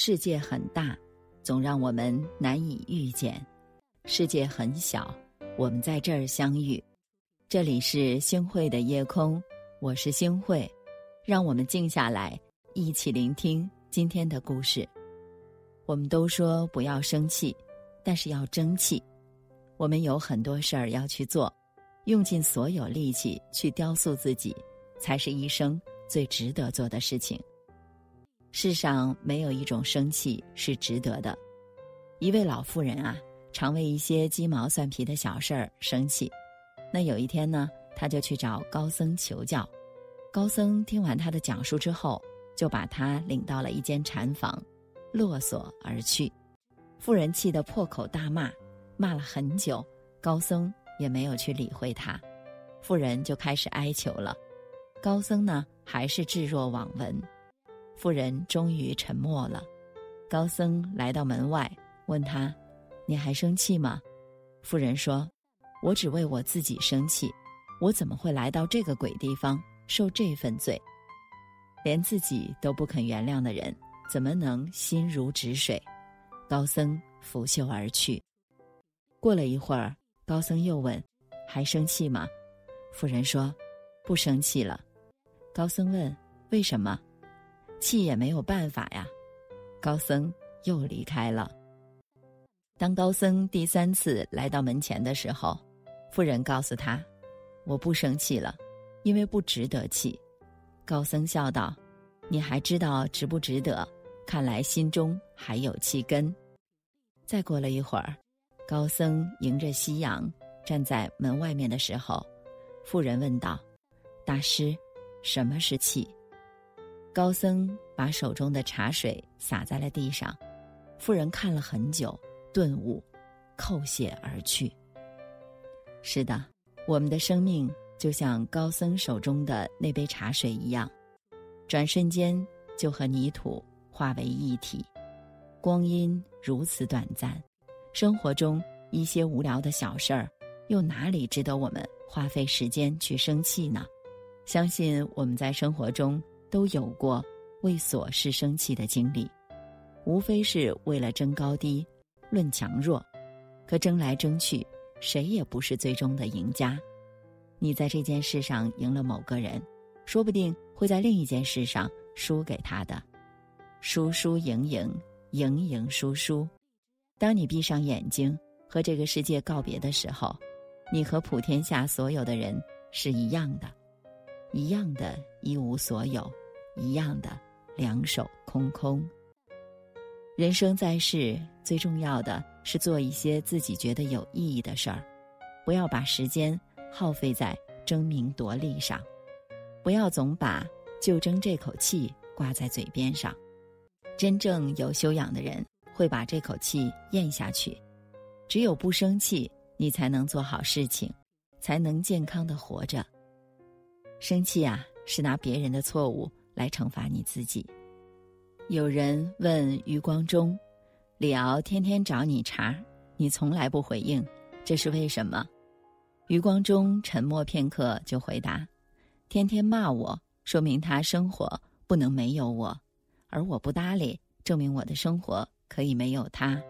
世界很大，总让我们难以遇见；世界很小，我们在这儿相遇。这里是星汇的夜空，我是星汇，让我们静下来，一起聆听今天的故事。我们都说不要生气，但是要争气。我们有很多事儿要去做，用尽所有力气去雕塑自己，才是一生最值得做的事情。世上没有一种生气是值得的。一位老妇人啊，常为一些鸡毛蒜皮的小事儿生气。那有一天呢，他就去找高僧求教。高僧听完他的讲述之后，就把他领到了一间禅房，落锁而去。妇人气得破口大骂，骂了很久，高僧也没有去理会他。妇人就开始哀求了，高僧呢，还是置若罔闻。妇人终于沉默了，高僧来到门外，问他：“你还生气吗？”妇人说：“我只为我自己生气，我怎么会来到这个鬼地方受这份罪？连自己都不肯原谅的人，怎么能心如止水？”高僧拂袖而去。过了一会儿，高僧又问：“还生气吗？”妇人说：“不生气了。”高僧问：“为什么？”气也没有办法呀，高僧又离开了。当高僧第三次来到门前的时候，妇人告诉他：“我不生气了，因为不值得气。”高僧笑道：“你还知道值不值得？看来心中还有气根。”再过了一会儿，高僧迎着夕阳站在门外面的时候，妇人问道：“大师，什么是气？”高僧把手中的茶水洒在了地上，妇人看了很久，顿悟，叩谢而去。是的，我们的生命就像高僧手中的那杯茶水一样，转瞬间就和泥土化为一体。光阴如此短暂，生活中一些无聊的小事儿，又哪里值得我们花费时间去生气呢？相信我们在生活中。都有过为琐事生气的经历，无非是为了争高低、论强弱。可争来争去，谁也不是最终的赢家。你在这件事上赢了某个人，说不定会在另一件事上输给他的。输输赢赢，赢赢输输。当你闭上眼睛和这个世界告别的时候，你和普天下所有的人是一样的。一样的一无所有，一样的两手空空。人生在世，最重要的是做一些自己觉得有意义的事儿，不要把时间耗费在争名夺利上，不要总把就争这口气挂在嘴边上。真正有修养的人会把这口气咽下去。只有不生气，你才能做好事情，才能健康的活着。生气啊，是拿别人的错误来惩罚你自己。有人问余光中：“李敖天天找你茬，你从来不回应，这是为什么？”余光中沉默片刻，就回答：“天天骂我，说明他生活不能没有我；而我不搭理，证明我的生活可以没有他。”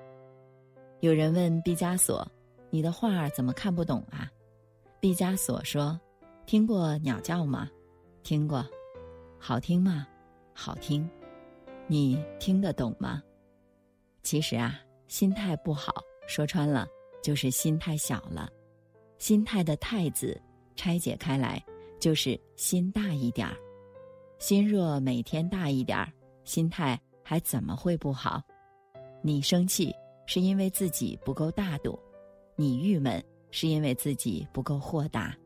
有人问毕加索：“你的画怎么看不懂啊？”毕加索说。听过鸟叫吗？听过，好听吗？好听。你听得懂吗？其实啊，心态不好，说穿了就是心太小了。心态的“态”字拆解开来，就是心大一点儿。心若每天大一点儿，心态还怎么会不好？你生气是因为自己不够大度，你郁闷是因为自己不够豁达。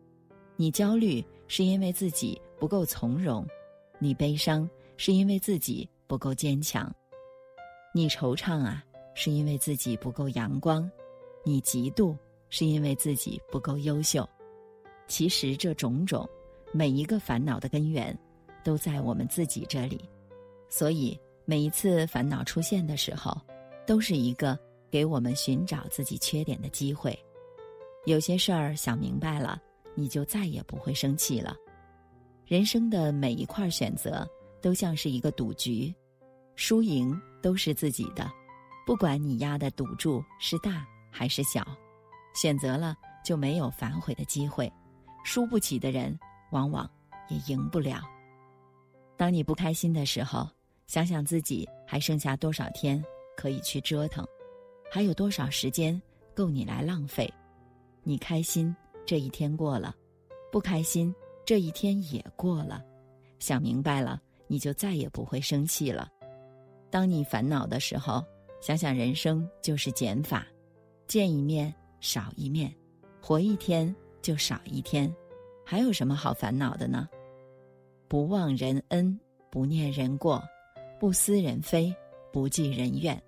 你焦虑是因为自己不够从容，你悲伤是因为自己不够坚强，你惆怅啊是因为自己不够阳光，你嫉妒是因为自己不够优秀。其实这种种，每一个烦恼的根源，都在我们自己这里。所以每一次烦恼出现的时候，都是一个给我们寻找自己缺点的机会。有些事儿想明白了。你就再也不会生气了。人生的每一块选择都像是一个赌局，输赢都是自己的，不管你压的赌注是大还是小，选择了就没有反悔的机会。输不起的人，往往也赢不了。当你不开心的时候，想想自己还剩下多少天可以去折腾，还有多少时间够你来浪费。你开心，这一天过了；不开心，这一天也过了。想明白了，你就再也不会生气了。当你烦恼的时候，想想人生就是减法，见一面少一面，活一天。就少一天，还有什么好烦恼的呢？不忘人恩，不念人过，不思人非，不计人怨，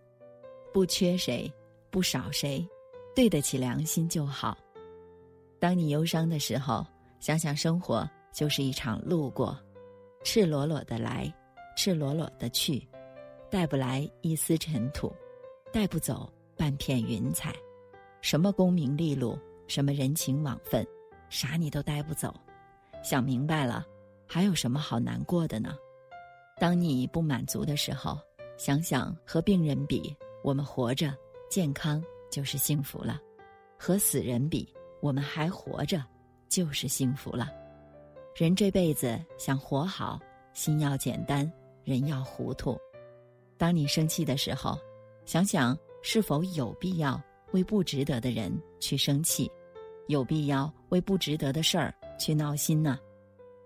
不缺谁，不少谁，对得起良心就好。当你忧伤的时候，想想生活就是一场路过，赤裸裸的来，赤裸裸的去，带不来一丝尘土，带不走半片云彩，什么功名利禄。什么人情往分，啥你都带不走。想明白了，还有什么好难过的呢？当你不满足的时候，想想和病人比，我们活着健康就是幸福了；和死人比，我们还活着就是幸福了。人这辈子想活好，心要简单，人要糊涂。当你生气的时候，想想是否有必要。为不值得的人去生气，有必要为不值得的事儿去闹心呢？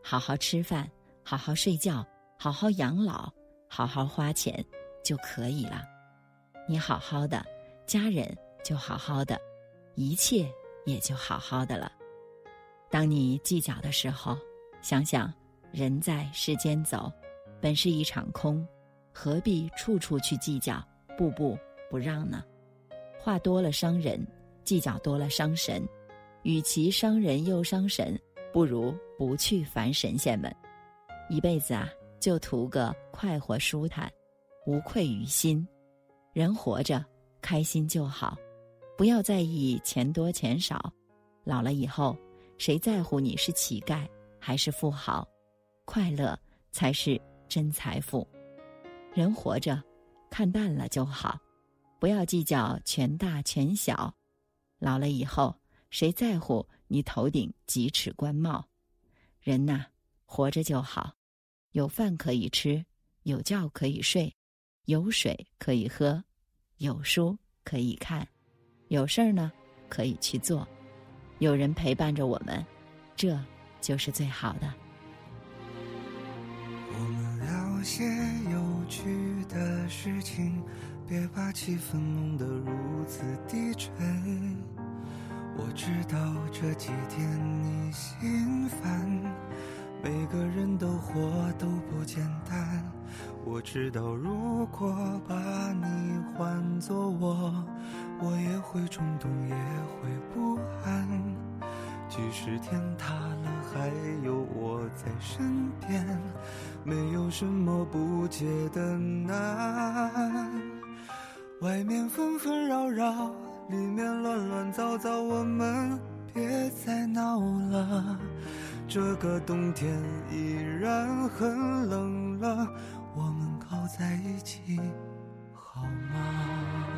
好好吃饭，好好睡觉，好好养老，好好花钱就可以了。你好好的，家人就好好的，一切也就好好的了。当你计较的时候，想想人在世间走，本是一场空，何必处处去计较，步步不让呢？话多了伤人，计较多了伤神。与其伤人又伤神，不如不去烦神仙们。一辈子啊，就图个快活舒坦，无愧于心。人活着，开心就好，不要在意钱多钱少。老了以后，谁在乎你是乞丐还是富豪？快乐才是真财富。人活着，看淡了就好。不要计较权大权小，老了以后谁在乎你头顶几尺官帽？人呐，活着就好，有饭可以吃，有觉可以睡，有水可以喝，有书可以看，有事儿呢可以去做，有人陪伴着我们，这就是最好的。我们聊些有趣的事情。别把气氛弄得如此低沉。我知道这几天你心烦，每个人都活都不简单。我知道如果把你换作我，我也会冲动，也会不安。即使天塌了，还有我在身边，没有什么不解的难。外面纷纷扰扰，里面乱乱糟糟，我们别再闹了。这个冬天依然很冷了，我们靠在一起好吗？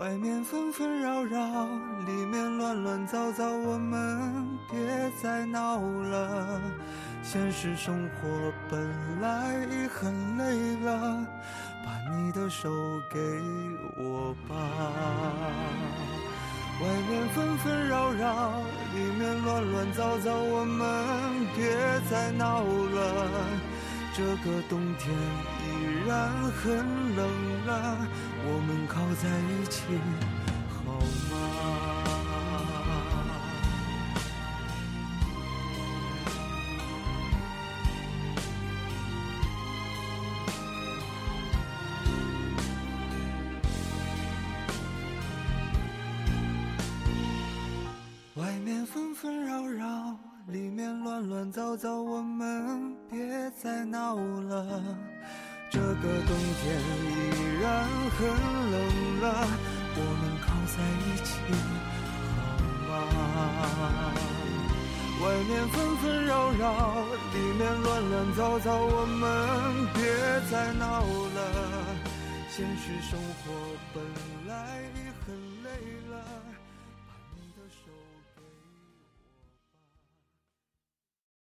外面纷纷扰扰，里面乱乱糟糟，我们别再闹了。现实生活本来已很累了，把你的手给我吧。外面纷纷扰扰，里面乱乱糟糟，我们别再闹。这个冬天依然很冷啊，我们靠在一起好吗？外面纷纷扰。里面乱乱糟糟，我们别再闹了。这个冬天依然很冷了，我们靠在一起好吗？外面纷纷扰扰，里面乱乱糟糟，我们别再闹了。现实生活本来已。